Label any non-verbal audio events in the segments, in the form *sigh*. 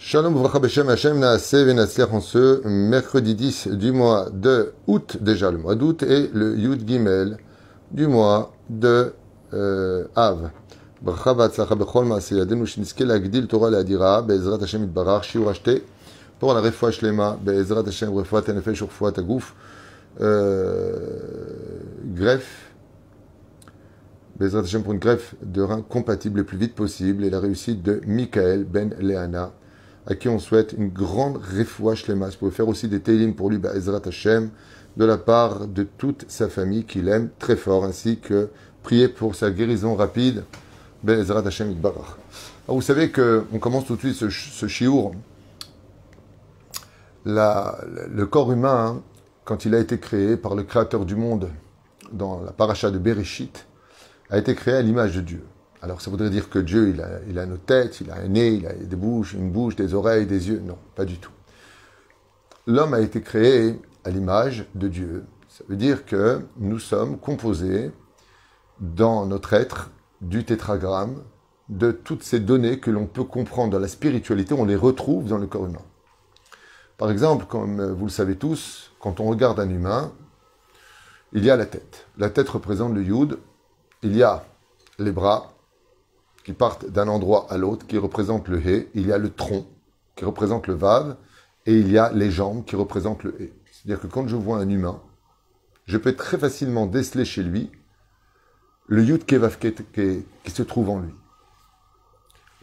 Shalom Vracha Beshem Hashem Naase Venatzliach en ce mercredi 10 du mois de août, déjà le mois d'août, et le Yud Gimel du mois de euh, Av. Vatzlacha Bechol Maase Yadenu Shinizke Lagdil Torah Leadira Be'ezrat Hashem Itbarach Shiur acheté pour la Refoua Shlema Be'ezrat Hashem Refoua Tenefesh Refoua Tagouf euh, greffe Be'ezrat Hashem pour une greffe de rein compatible le plus vite possible et la réussite de Michael Ben Leana à qui on souhaite une grande refoua shlema. Vous pouvez faire aussi des télim pour lui, Ezrat Hashem, de la part de toute sa famille qu'il aime très fort, ainsi que prier pour sa guérison rapide, Ezrat Hashem Itbarach. Vous savez qu'on commence tout de suite ce, ce chiour. Le corps humain, hein, quand il a été créé par le Créateur du monde, dans la paracha de Bereshit, a été créé à l'image de Dieu. Alors ça voudrait dire que Dieu, il a, nos têtes, il a un nez, il a des bouches, une bouche, des oreilles, des yeux. Non, pas du tout. L'homme a été créé à l'image de Dieu. Ça veut dire que nous sommes composés dans notre être du tétragramme, de toutes ces données que l'on peut comprendre dans la spiritualité, on les retrouve dans le corps humain. Par exemple, comme vous le savez tous, quand on regarde un humain, il y a la tête. La tête représente le yud, il y a les bras, qui partent d'un endroit à l'autre, qui représentent le hé. Il y a le tronc, qui représente le vav, et il y a les jambes, qui représentent le hé. C'est-à-dire que quand je vois un humain, je peux très facilement déceler chez lui le yud qui se trouve en lui.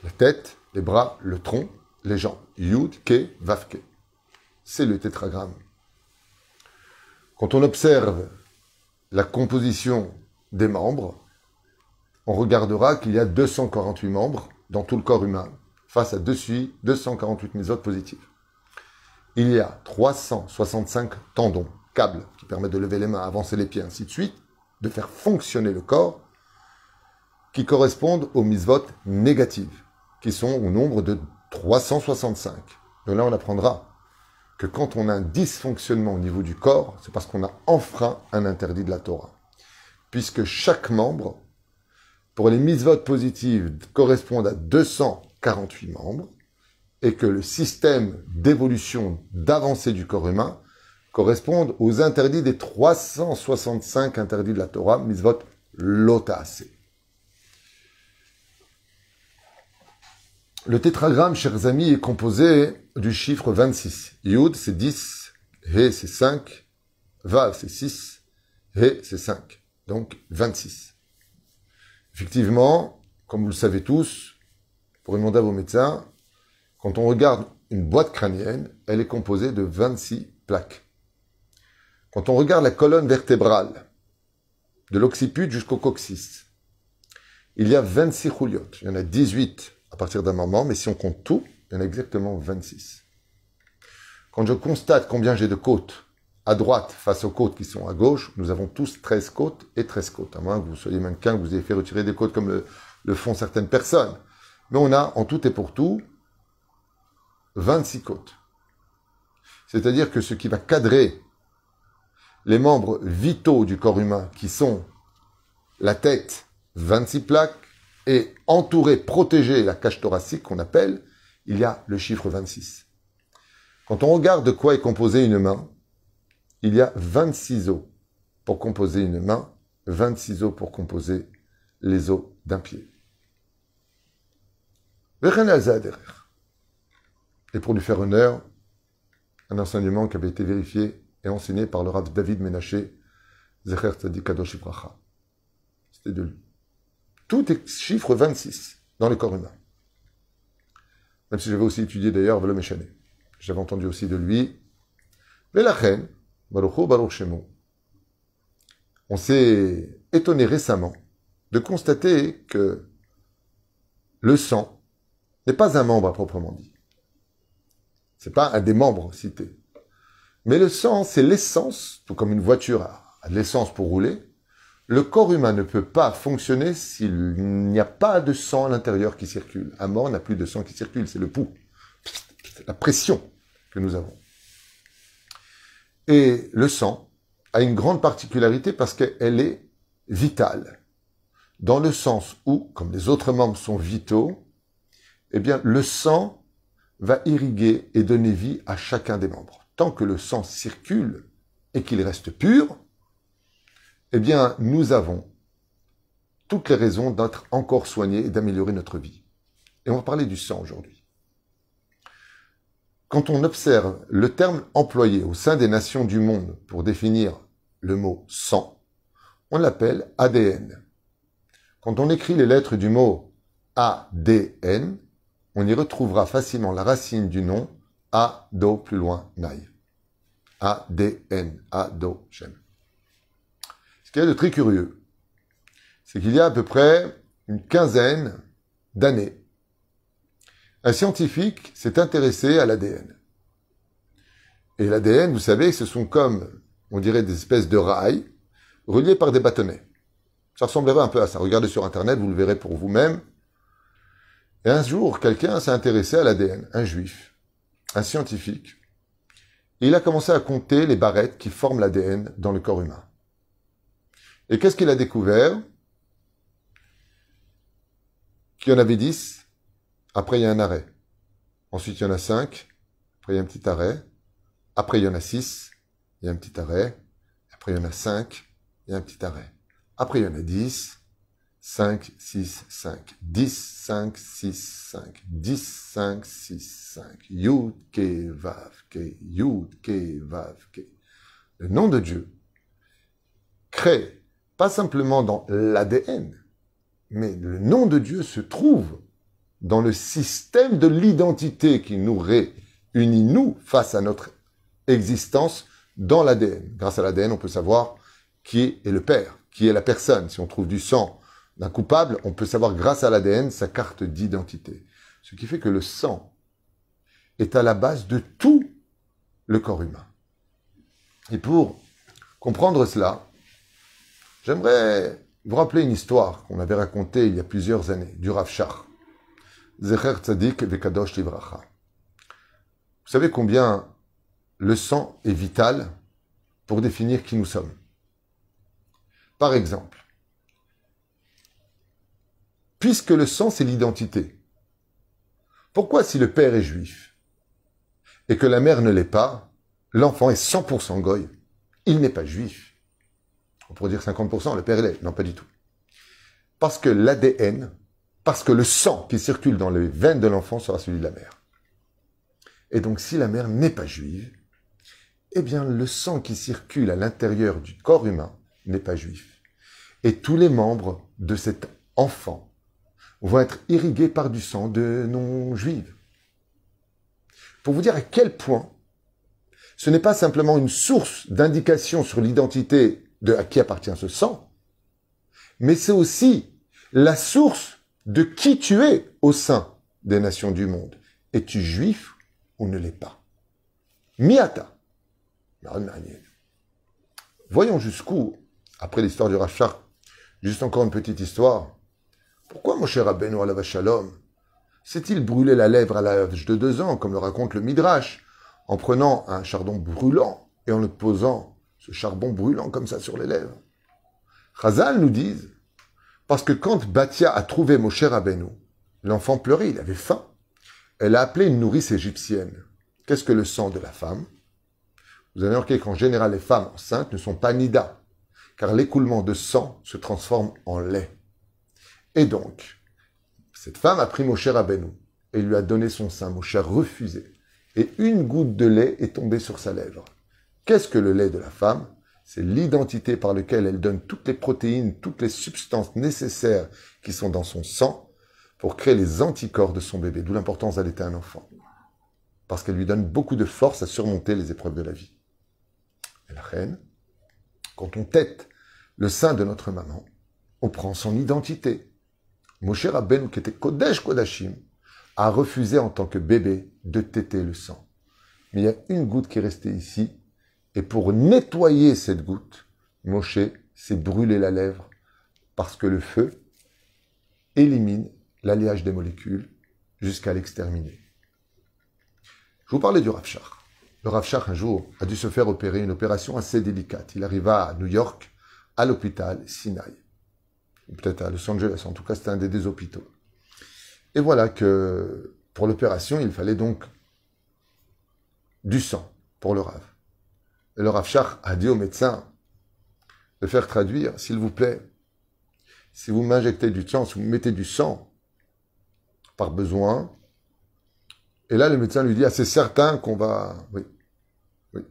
La tête, les bras, le tronc, les jambes. Yud ke vavke. C'est le tétragramme. Quand on observe la composition des membres, on regardera qu'il y a 248 membres dans tout le corps humain, face à dessus 248 mésodes positives. Il y a 365 tendons, câbles, qui permettent de lever les mains, avancer les pieds, ainsi de suite, de faire fonctionner le corps, qui correspondent aux misvotes négatives, qui sont au nombre de 365. Donc là, on apprendra que quand on a un dysfonctionnement au niveau du corps, c'est parce qu'on a enfreint un interdit de la Torah. Puisque chaque membre pour les mises-votes positives correspondent à 248 membres et que le système d'évolution, d'avancée du corps humain correspond aux interdits des 365 interdits de la Torah, mises-votes lotase. Le tétragramme, chers amis, est composé du chiffre 26. Yud, c'est 10, He, c'est 5, Vav, c'est 6, He, c'est 5. Donc 26. Effectivement, comme vous le savez tous, pour demander à vos médecins, quand on regarde une boîte crânienne, elle est composée de 26 plaques. Quand on regarde la colonne vertébrale, de l'occiput jusqu'au coccyx, il y a 26 rouliottes. Il y en a 18 à partir d'un moment, mais si on compte tout, il y en a exactement 26. Quand je constate combien j'ai de côtes à droite face aux côtes qui sont à gauche, nous avons tous 13 côtes et 13 côtes, à moins que vous soyez mannequin, que vous ayez fait retirer des côtes comme le, font certaines personnes. Mais on a en tout et pour tout 26 côtes. C'est-à-dire que ce qui va cadrer les membres vitaux du corps humain, qui sont la tête, 26 plaques, et entourer, protéger la cage thoracique qu'on appelle, il y a le chiffre 26. Quand on regarde de quoi est composée une main, il y a 26 os pour composer une main, 26 os pour composer les os d'un pied. Et pour lui faire honneur, un enseignement qui avait été vérifié et enseigné par le Rav David Menaché, Zecher Tzadikadosh C'était de lui. Tout est chiffre 26 dans le corps humain. Même si j'avais aussi étudié d'ailleurs Velo J'avais entendu aussi de lui. Mais la reine, on s'est étonné récemment de constater que le sang n'est pas un membre à proprement dit. C'est pas un des membres cités. Mais le sang, c'est l'essence, tout comme une voiture a de l'essence pour rouler. Le corps humain ne peut pas fonctionner s'il n'y a pas de sang à l'intérieur qui circule. Un mort n'a plus de sang qui circule, c'est le pouls. La pression que nous avons. Et le sang a une grande particularité parce qu'elle est vitale. Dans le sens où, comme les autres membres sont vitaux, eh bien, le sang va irriguer et donner vie à chacun des membres. Tant que le sang circule et qu'il reste pur, eh bien, nous avons toutes les raisons d'être encore soignés et d'améliorer notre vie. Et on va parler du sang aujourd'hui. Quand on observe le terme employé au sein des nations du monde pour définir le mot sang, on l'appelle ADN. Quand on écrit les lettres du mot ADN, on y retrouvera facilement la racine du nom Ado plus loin Naï. ADN, Ado. Ce qui est de très curieux, c'est qu'il y a à peu près une quinzaine d'années, un scientifique s'est intéressé à l'ADN. Et l'ADN, vous savez, ce sont comme, on dirait, des espèces de rails reliés par des bâtonnets. Ça ressemblerait un peu à ça. Regardez sur Internet, vous le verrez pour vous-même. Et un jour, quelqu'un s'est intéressé à l'ADN, un juif, un scientifique. Et il a commencé à compter les barrettes qui forment l'ADN dans le corps humain. Et qu'est-ce qu'il a découvert? Qu'il y en avait dix. Après, il y a un arrêt. Ensuite, il y en a cinq. Après, il y a un petit arrêt. Après, il y en a six. Il y a un petit arrêt. Après, il y en a cinq. Il y a un petit arrêt. Après, il y en a dix. 5, 6, 5. 10, 5, 6, 5. 10, 5, 6, 5. Yud, Ke, Vav, Ke. Yud, Ke, Vav, Ke. Le nom de Dieu crée, pas simplement dans l'ADN, mais le nom de Dieu se trouve dans le système de l'identité qui nous réunit, nous, face à notre existence dans l'ADN. Grâce à l'ADN, on peut savoir qui est le Père, qui est la personne. Si on trouve du sang d'un coupable, on peut savoir grâce à l'ADN sa carte d'identité. Ce qui fait que le sang est à la base de tout le corps humain. Et pour comprendre cela, j'aimerais vous rappeler une histoire qu'on avait racontée il y a plusieurs années, du Rav. Zecher Tzadik Livracha. Vous savez combien le sang est vital pour définir qui nous sommes? Par exemple, puisque le sang, c'est l'identité. Pourquoi si le père est juif et que la mère ne l'est pas, l'enfant est 100% goy? Il n'est pas juif. On pourrait dire 50%, le père l'est. Non, pas du tout. Parce que l'ADN, parce que le sang qui circule dans les veines de l'enfant sera celui de la mère. Et donc si la mère n'est pas juive, eh bien le sang qui circule à l'intérieur du corps humain n'est pas juif. Et tous les membres de cet enfant vont être irrigués par du sang de non-juifs. Pour vous dire à quel point ce n'est pas simplement une source d'indication sur l'identité de à qui appartient ce sang, mais c'est aussi la source de qui tu es au sein des nations du monde. Es-tu juif ou ne l'es pas? Miata. Voyons jusqu'où, après l'histoire du Rachar, juste encore une petite histoire, pourquoi mon cher Rabbeinu la Shalom s'est-il brûlé la lèvre à l'âge de deux ans, comme le raconte le Midrash, en prenant un chardon brûlant et en le posant, ce charbon brûlant comme ça sur les lèvres? Chazal nous dit, parce que quand Batia a trouvé Moshe Rabbeinu, l'enfant pleurait, il avait faim. Elle a appelé une nourrice égyptienne. Qu'est-ce que le sang de la femme? Vous avez remarqué qu'en général, les femmes enceintes ne sont pas nida, car l'écoulement de sang se transforme en lait. Et donc, cette femme a pris Moshe Rabbeinu et lui a donné son sein. Moshe a refusé. Et une goutte de lait est tombée sur sa lèvre. Qu'est-ce que le lait de la femme? C'est l'identité par laquelle elle donne toutes les protéines, toutes les substances nécessaires qui sont dans son sang pour créer les anticorps de son bébé. D'où l'importance d'allaiter un enfant. Parce qu'elle lui donne beaucoup de force à surmonter les épreuves de la vie. Et la reine, quand on tête le sein de notre maman, on prend son identité. Moshe Rabbeinu, qui était Kodesh Kodashim, a refusé en tant que bébé de téter le sang. Mais il y a une goutte qui est restée ici, et pour nettoyer cette goutte, Moshe s'est brûlé la lèvre, parce que le feu élimine l'alliage des molécules jusqu'à l'exterminer. Je vous parlais du Rav Le Rav un jour, a dû se faire opérer une opération assez délicate. Il arriva à New York, à l'hôpital Sinai peut-être à Los Angeles, en tout cas c'était un des deux hôpitaux. Et voilà que pour l'opération, il fallait donc du sang pour le Rav. Et le Rav a dit au médecin de faire traduire, s'il vous plaît, si vous m'injectez du sang, si vous mettez du sang par besoin, et là le médecin lui dit, ah c'est certain qu'on va... Oui, oui.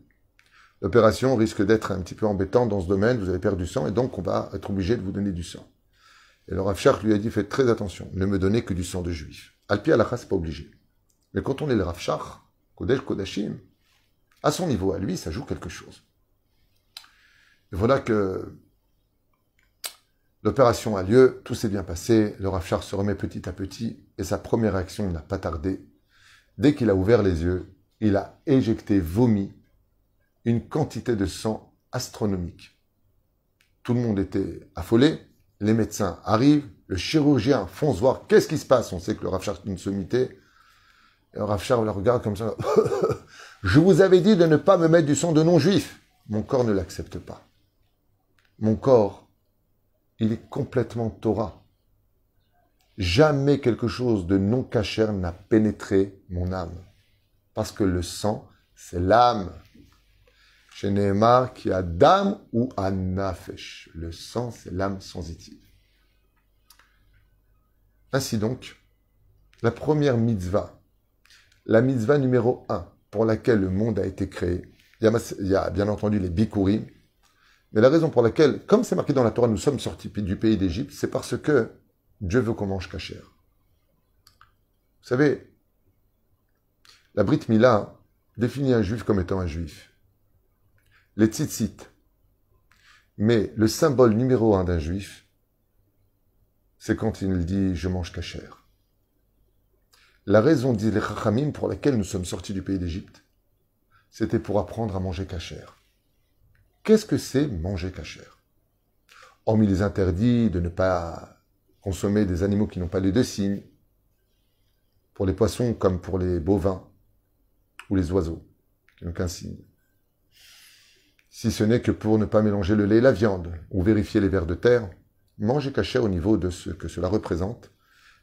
L'opération risque d'être un petit peu embêtante dans ce domaine, vous avez perdu du sang, et donc on va être obligé de vous donner du sang. Et le Rav lui a dit, faites très attention, ne me donnez que du sang de juif. Alpi Alacha, c'est pas obligé. Mais quand on est le Rav Kodesh Kodashim, à son niveau, à lui, ça joue quelque chose. Voilà que l'opération a lieu, tout s'est bien passé, le Rav se remet petit à petit, et sa première réaction n'a pas tardé. Dès qu'il a ouvert les yeux, il a éjecté, vomi, une quantité de sang astronomique. Tout le monde était affolé, les médecins arrivent, le chirurgien fonce voir qu'est-ce qui se passe? On sait que le Rav est une sommité. Et le Rav le regarde comme ça. *laughs* Je vous avais dit de ne pas me mettre du sang de non-juif. Mon corps ne l'accepte pas. Mon corps, il est complètement Torah. Jamais quelque chose de non cachère n'a pénétré mon âme. Parce que le sang, c'est l'âme. Chez Nehemar, qui a d'âme ou a nafesh. Le sang, c'est l'âme sensitive. Ainsi donc, la première mitzvah, la mitzvah numéro 1 pour laquelle le monde a été créé, il y a, bien entendu les bikurim, mais la raison pour laquelle, comme c'est marqué dans la Torah, nous sommes sortis du pays d'Égypte, c'est parce que Dieu veut qu'on mange cachère. Vous savez, la Brit Mila définit un juif comme étant un juif. Les tzitzit. Mais le symbole numéro un d'un juif, c'est quand il dit je mange cachère. La raison, dit les Chachamim, pour laquelle nous sommes sortis du pays d'Égypte, c'était pour apprendre à manger cachère. Qu'est-ce que c'est manger cachère Hormis les interdits de ne pas consommer des animaux qui n'ont pas les deux signes, pour les poissons comme pour les bovins ou les oiseaux qui n'ont qu'un signe. Si ce n'est que pour ne pas mélanger le lait et la viande, ou vérifier les vers de terre, manger cachère au niveau de ce que cela représente,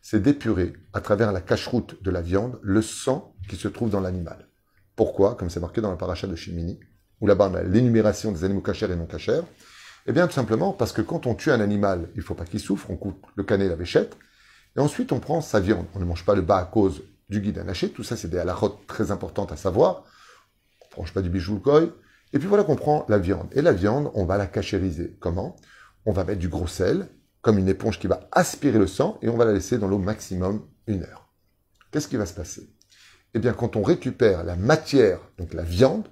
c'est d'épurer à travers la cacheroute de la viande le sang qui se trouve dans l'animal. Pourquoi? Comme c'est marqué dans la paracha de Shimini, où là-bas on a l'énumération des animaux cachers et non cachers, eh bien tout simplement parce que quand on tue un animal, il ne faut pas qu'il souffre, on coupe le canet et la véchette, et ensuite on prend sa viande. On ne mange pas le bas à cause du guide anaché, tout ça c'est des halakhot très importantes à savoir. On ne mange pas du bijou koi. Et puis voilà qu'on prend la viande. Et la viande, on va la cachériser. Comment? On va mettre du gros sel, comme une éponge qui va aspirer le sang, et on va la laisser dans l'eau maximum une heure. Qu'est-ce qui va se passer? Eh bien, quand on récupère la matière, donc la viande,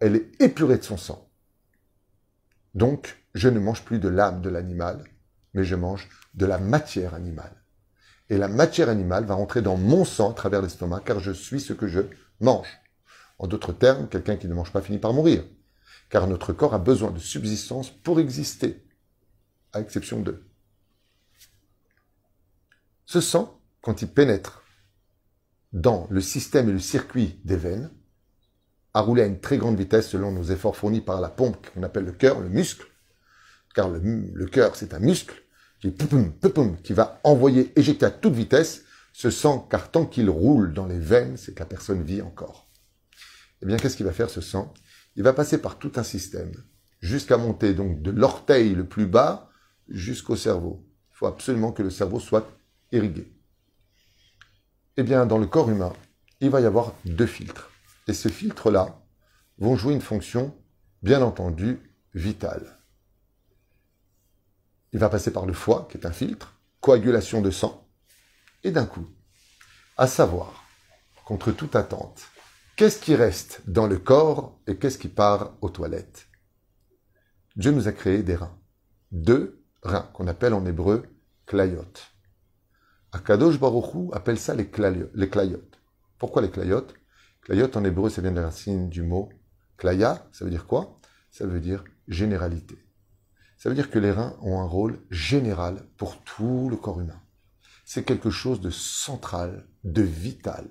elle est épurée de son sang. Donc, je ne mange plus de l'âme de l'animal, mais je mange de la matière animale. Et la matière animale va rentrer dans mon sang à travers l'estomac, car je suis ce que je mange. En d'autres termes, quelqu'un qui ne mange pas finit par mourir, car notre corps a besoin de subsistance pour exister, à exception d'eux. Ce sang, quand il pénètre dans le système et le circuit des veines, à rouler à une très grande vitesse selon nos efforts fournis par la pompe qu'on appelle le cœur, le muscle, car le, cœur c'est un muscle qui, qui va envoyer, éjecter à toute vitesse ce sang, car tant qu'il roule dans les veines, c'est que la personne vit encore. Eh bien, qu'est-ce qu'il va faire ce sang? Il va passer par tout un système, jusqu'à monter donc de l'orteil le plus bas jusqu'au cerveau. Il faut absolument que le cerveau soit irrigué. Eh bien, dans le corps humain, il va y avoir deux filtres. Et ces filtres-là vont jouer une fonction, bien entendu, vitale. Il va passer par le foie, qui est un filtre, coagulation de sang, et d'un coup, à savoir, contre toute attente, qu'est-ce qui reste dans le corps et qu'est-ce qui part aux toilettes? Dieu nous a créé des reins. Deux reins, qu'on appelle en hébreu clayot. Akadosh Baruchou appelle ça les, clayot. Pourquoi les clayot Clayot en hébreu, ça vient de la racine du mot klaya, ça veut dire quoi? Ça veut dire généralité. Ça veut dire que les reins ont un rôle général pour tout le corps humain. C'est quelque chose de central, de vital.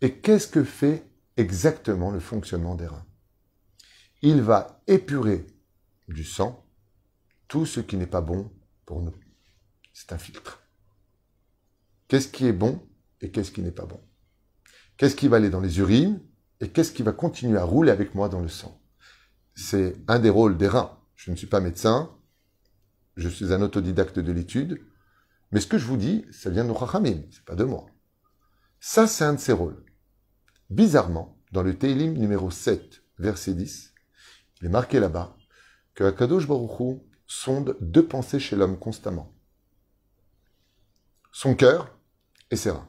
Et qu'est-ce que fait exactement le fonctionnement des reins? Il va épurer du sang tout ce qui n'est pas bon pour nous. C'est un filtre. Qu'est-ce qui est bon et qu'est-ce qui n'est pas bon? Qu'est-ce qui va aller dans les urines Et qu'est-ce qui va continuer à rouler avec moi dans le sang? C'est un des rôles des reins. Je ne suis pas médecin, je suis un autodidacte de l'étude, mais ce que je vous dis, ça vient de Chachamim, c'est pas de moi. Ça, c'est un de ses rôles. Bizarrement, dans le Teilim numéro 7, verset 10, il est marqué là-bas que Akadosh Baruch sonde deux pensées chez l'homme constamment. Son cœur et ses reins.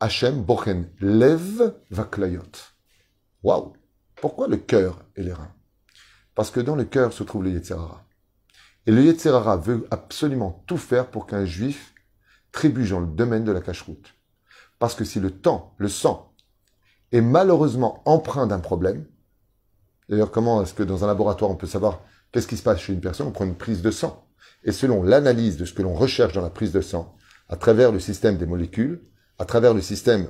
Hachem Bochen lève vaklayot. Waouh Pourquoi le cœur et les reins? Parce que dans le cœur se trouve le Yetzerara. Et le Yetzerara veut absolument tout faire pour qu'un juif trébuche dans le domaine de la cache-route. Parce que si le temps, le sang, est malheureusement empreint d'un problème, d'ailleurs comment est-ce que dans un laboratoire on peut savoir qu'est-ce qui se passe chez une personne? On prend une prise de sang. Et selon l'analyse de ce que l'on recherche dans la prise de sang, à travers le système des molécules, à travers le système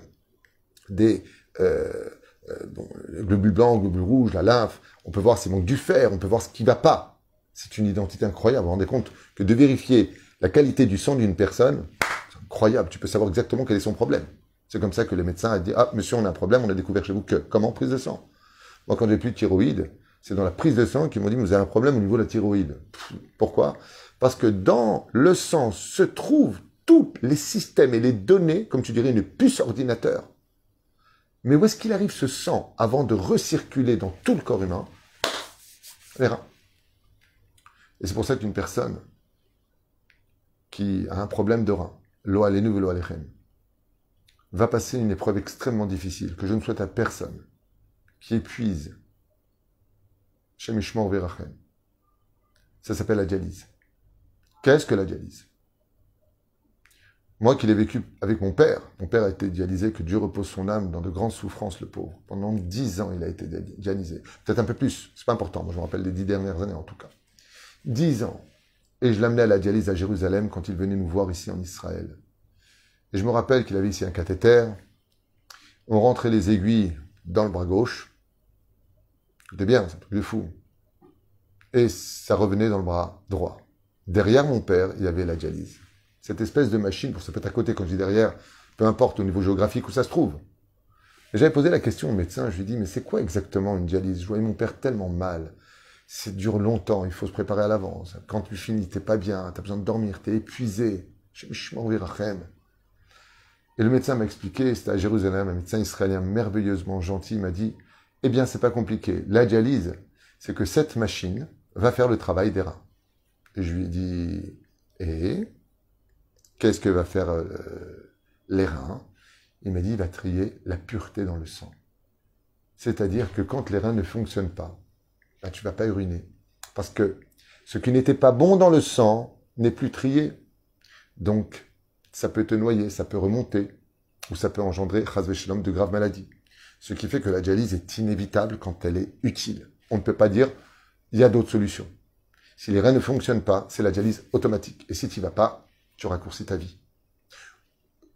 des euh, euh, bon, globules blancs, globules rouges, la lymphe, on peut voir s'il manque du fer, on peut voir ce qui ne va pas. C'est une identité incroyable. Vous vous rendez compte que de vérifier la qualité du sang d'une personne, c'est incroyable. Tu peux savoir exactement quel est son problème. C'est comme ça que le médecin a dit Ah, monsieur, on a un problème, on a découvert chez vous que. Comment Prise de sang? Moi, quand j'ai plus de thyroïde, c'est dans la prise de sang qu'ils m'ont dit Vous avez un problème au niveau de la thyroïde. Pourquoi? Parce que dans le sang se trouvent tous les systèmes et les données, comme tu dirais, une puce ordinateur. Mais où est-ce qu'il arrive ce sang avant de recirculer dans tout le corps humain? Les reins. Et c'est pour ça qu'une personne qui a un problème de rein, l'eau l'eau va passer une épreuve extrêmement difficile que je ne souhaite à personne, qui épuise chez Mishma Verachem. Ça s'appelle la dialyse. Qu'est-ce que la dialyse? Moi qui l'ai vécu avec mon père, mon père a été dialysé, que Dieu repose son âme dans de grandes souffrances, le pauvre. Pendant dix ans, il a été dialysé. Peut-être un peu plus, c'est pas important, moi je me rappelle les dix dernières années en tout cas. Dix ans. Et je l'amenais à la dialyse à Jérusalem quand il venait nous voir ici en Israël. Et je me rappelle qu'il avait ici un cathéter. On rentrait les aiguilles dans le bras gauche. C'était bien, c'est un truc de fou. Et ça revenait dans le bras droit. Derrière mon père, il y avait la dialyse cette espèce de machine, pour se mettre à côté quand je dis derrière, peu importe au niveau géographique où ça se trouve. j'avais posé la question au médecin, je lui ai dit, mais c'est quoi exactement une dialyse? Je voyais mon père tellement mal. Ça dure longtemps, il faut se préparer à l'avance. Quand tu finis, t'es pas bien, tu as besoin de dormir, tu es épuisé. Je suis Et le médecin m'a expliqué, c'était à Jérusalem, un médecin israélien merveilleusement gentil m'a dit, eh bien, c'est pas compliqué. La dialyse, c'est que cette machine va faire le travail des reins. Et je lui ai dit, et Qu'est-ce que va faire euh, les reins Il m'a dit, il va trier la pureté dans le sang. C'est-à-dire que quand les reins ne fonctionnent pas, ben, tu vas pas uriner. Parce que ce qui n'était pas bon dans le sang n'est plus trié. Donc, ça peut te noyer, ça peut remonter, ou ça peut engendrer, shalom, de graves maladies. Ce qui fait que la dialyse est inévitable quand elle est utile. On ne peut pas dire, il y a d'autres solutions. Si les reins ne fonctionnent pas, c'est la dialyse automatique. Et si tu vas pas, tu raccourcis ta vie.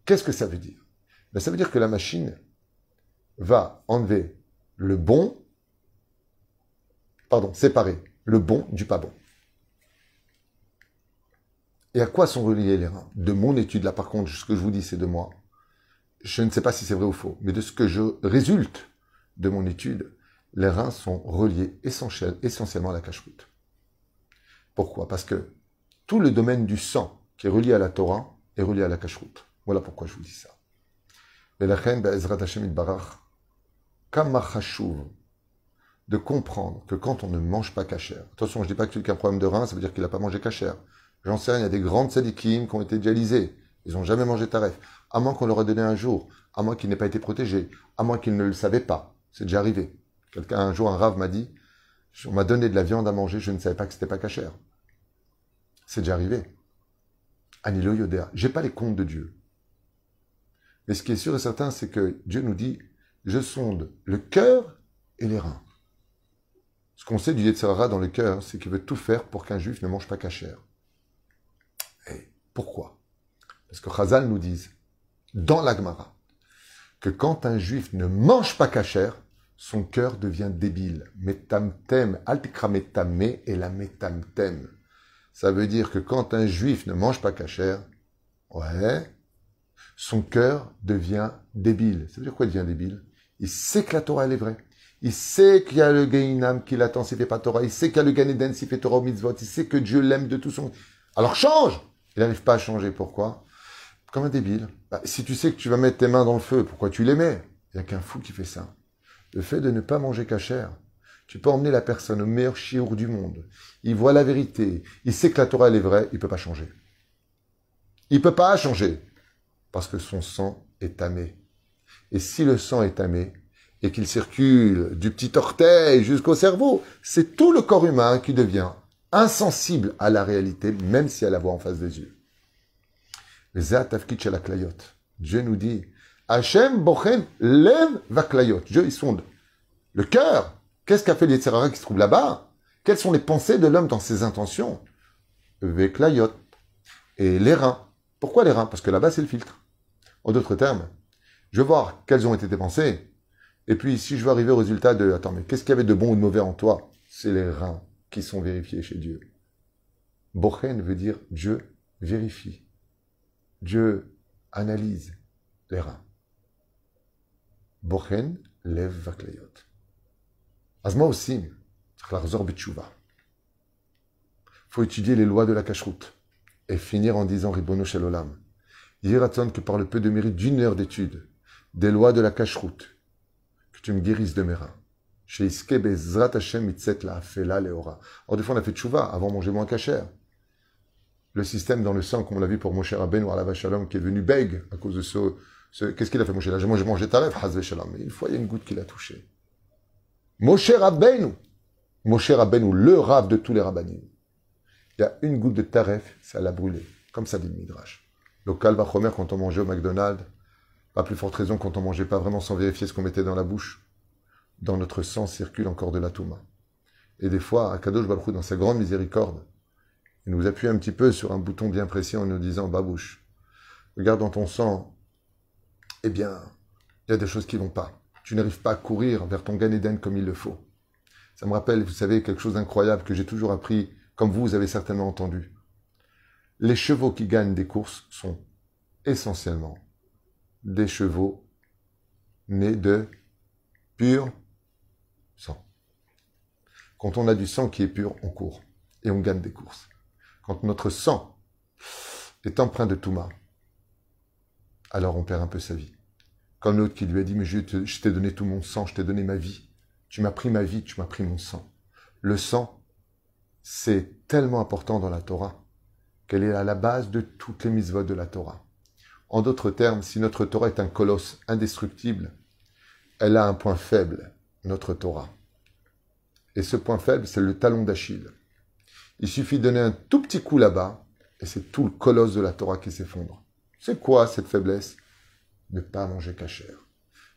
Qu'est-ce que ça veut dire? Ben, Ça veut dire que la machine va enlever le bon, pardon, séparer le bon du pas bon. Et à quoi sont reliés les reins? De mon étude, là par contre, ce que je vous dis, c'est de moi. Je ne sais pas si c'est vrai ou faux, mais de ce que je résulte de mon étude, les reins sont reliés essentiellement à la cache-route. Pourquoi? Parce que tout le domaine du sang qui est relié à la Torah et relié à la cacheroute. Voilà pourquoi je vous dis ça. Mais la Barach, de comprendre que quand on ne mange pas cachère, attention, je ne dis pas que quelqu'un a un problème de rein, ça veut dire qu'il n'a pas mangé cachère. J'en sais rien, il y a des grandes sadikim qui ont été dialysés. Ils n'ont jamais mangé taref. À moins qu'on leur ait donné un jour, à moins qu'ils n'aient pas été protégés, à moins qu'ils ne le savaient pas. C'est déjà arrivé. Quelqu'un, un jour, un rave m'a dit, on m'a donné de la viande à manger, je ne savais pas que c'était pas cachère. C'est déjà arrivé. Anilo Yodéa. J'ai pas les comptes de Dieu. Mais ce qui est sûr et certain, c'est que Dieu nous dit, je sonde le cœur et les reins. Ce qu'on sait du Yetzirah dans le cœur, c'est qu'il veut tout faire pour qu'un juif ne mange pas cachère. Et pourquoi? Parce que Chazal nous dit, dans l'Agmara, que quand un juif ne mange pas cachère, son cœur devient débile. Metamtem, et la metamtem. Ça veut dire que quand un juif ne mange pas cachère, ouais, son cœur devient débile. Ça veut dire quoi il devient débile? Il sait que la Torah, elle est vraie. Il sait qu'il y a le Gainam qui l'attend s'il fait pas Torah. Il sait qu'il y a le Ganeden s'il fait Torah au mitzvot. Il sait que Dieu l'aime de tout son... Alors change Il n'arrive pas à changer. Pourquoi? Comme un débile. Bah, si tu sais que tu vas mettre tes mains dans le feu, pourquoi tu les mets Il n'y a qu'un fou qui fait ça. Le fait de ne pas manger cachère, tu peux emmener la personne au meilleur chiour du monde. Il voit la vérité. Il sait que la Torah, elle est vraie. Il peut pas changer. Il peut pas changer. Parce que son sang est tamé. Et si le sang est tamé, et qu'il circule du petit orteil jusqu'au cerveau, c'est tout le corps humain qui devient insensible à la réalité, même si elle la voit en face des yeux. Dieu nous dit, Hachem bochen lev vaklayot. Dieu, il sonde le cœur. Qu'est-ce qu'a fait l'Yetzirara qui se trouve là-bas? Quelles sont les pensées de l'homme dans ses intentions? Veklayot. Et les reins. Pourquoi les reins? Parce que là-bas, c'est le filtre. En d'autres termes, je veux voir quelles ont été tes pensées. Et puis, si je veux arriver au résultat de, attends, mais qu'est-ce qu'il y avait de bon ou de mauvais en toi? C'est les reins qui sont vérifiés chez Dieu. Bochen veut dire Dieu vérifie. Dieu analyse les reins. Bochen lève vaklayot. Azma aussi, faut étudier les lois de la cacheroute et finir en disant Ribono Shalolam. Yiraton que par le peu de mérite d'une heure d'étude des lois de la cacheroute, que tu me guérisses de mes reins. Chez Bezrat Hashem la Afela Leora. Or, des fois, on a fait tchouva avant manger moins cachère. Le système dans le sang, comme on l'a vu pour Moshe Rabbeinu ou la Shalom, qui est venu beg à cause de ce. Qu'est-ce qu'il a fait, Moshe Là, j'ai mangé taref, Hazve Shalom. Mais une fois, il y a une goutte qui l'a touché. Moshe Rabbeinu. Moshe Rabbeinu, le rave de tous les rabbinim. Il y a une goutte de taref, ça l'a brûlé. Comme ça dit le Midrash. Local quand on mangeait au McDonald's, pas plus forte raison quand on mangeait pas vraiment sans vérifier ce qu'on mettait dans la bouche. Dans notre sang circule encore de la touma. Et des fois, Akadosh Baruch dans sa grande miséricorde, il nous appuie un petit peu sur un bouton bien précis en nous disant Babouche, regarde dans ton sang, eh bien, il y a des choses qui vont pas. Tu n'arrives pas à courir vers ton Gan comme il le faut. Ça me rappelle, vous savez, quelque chose d'incroyable que j'ai toujours appris, comme vous, vous avez certainement entendu. Les chevaux qui gagnent des courses sont essentiellement des chevaux nés de pur sang. Quand on a du sang qui est pur, on court et on gagne des courses. Quand notre sang est empreint de Touma, alors on perd un peu sa vie. Comme l'autre qui lui a dit, mais je t'ai donné tout mon sang, je t'ai donné ma vie. Tu m'as pris ma vie, tu m'as pris mon sang. Le sang, c'est tellement important dans la Torah qu'elle est à la base de toutes les mises de la Torah. En d'autres termes, si notre Torah est un colosse indestructible, elle a un point faible, notre Torah. Et ce point faible, c'est le talon d'Achille. Il suffit de donner un tout petit coup là-bas, et c'est tout le colosse de la Torah qui s'effondre. C'est quoi cette faiblesse? Ne pas manger cachère.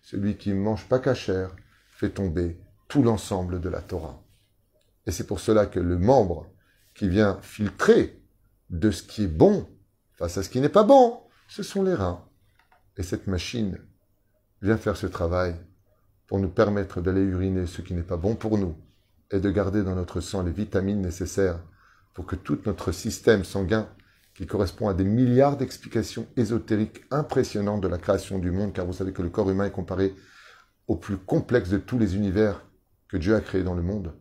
Celui qui ne mange pas cachère fait tomber tout l'ensemble de la Torah. Et c'est pour cela que le membre qui vient filtrer de ce qui est bon face à ce qui n'est pas bon, ce sont les reins. Et cette machine vient faire ce travail pour nous permettre d'aller uriner ce qui n'est pas bon pour nous et de garder dans notre sang les vitamines nécessaires pour que tout notre système sanguin, qui correspond à des milliards d'explications ésotériques impressionnantes de la création du monde, car vous savez que le corps humain est comparé au plus complexe de tous les univers que Dieu a créé dans le monde.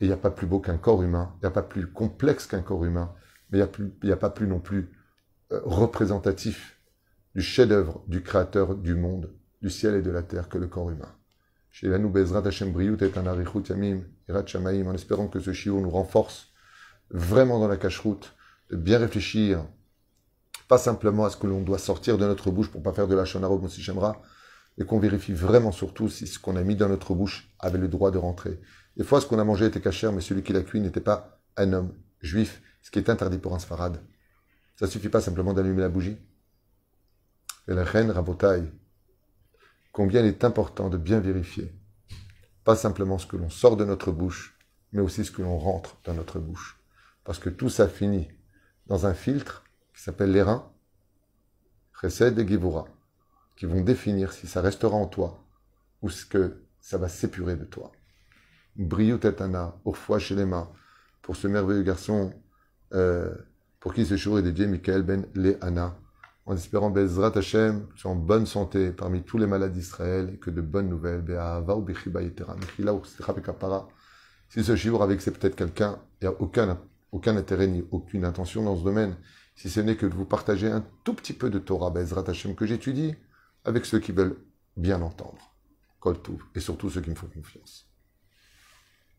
Et il n'y a pas plus beau qu'un corps humain, il n'y a pas plus complexe qu'un corps humain, mais il n'y a, pas plus non plus euh, représentatif du chef-d'œuvre du créateur du monde, du ciel et de la terre que le corps humain. Chez Briut et en espérant que ce chiot nous renforce vraiment dans la cache-route, de bien réfléchir, pas simplement à ce que l'on doit sortir de notre bouche pour pas faire de la shonara Shemra, et qu'on vérifie vraiment surtout si ce qu'on a mis dans notre bouche avait le droit de rentrer. Des fois, ce qu'on a mangé était cachère, mais celui qui l'a cuit n'était pas un homme juif, ce qui est interdit pour un sfarad. Ça suffit pas simplement d'allumer la bougie. Et la reine rabotaille. Combien il est important de bien vérifier. Pas simplement ce que l'on sort de notre bouche, mais aussi ce que l'on rentre dans notre bouche. Parce que tout ça finit dans un filtre qui s'appelle les reins, Chesed et Givura, qui vont définir si ça restera en toi ou ce que ça va s'épurer de toi. Briou chez chez mains, pour ce merveilleux garçon euh, pour qui ce jour est dédié Michael Ben Lehana, en espérant Bezrat Hashem, tu en bonne santé parmi tous les malades d'Israël et que de bonnes nouvelles. Si ce jour avec c'est peut-être quelqu'un, il n'y a aucun, aucun intérêt ni aucune intention dans ce domaine, si ce n'est que de vous partager un tout petit peu de Torah Bezrat Hashem que j'étudie avec ceux qui veulent bien entendre. Kol et surtout ceux qui me font confiance.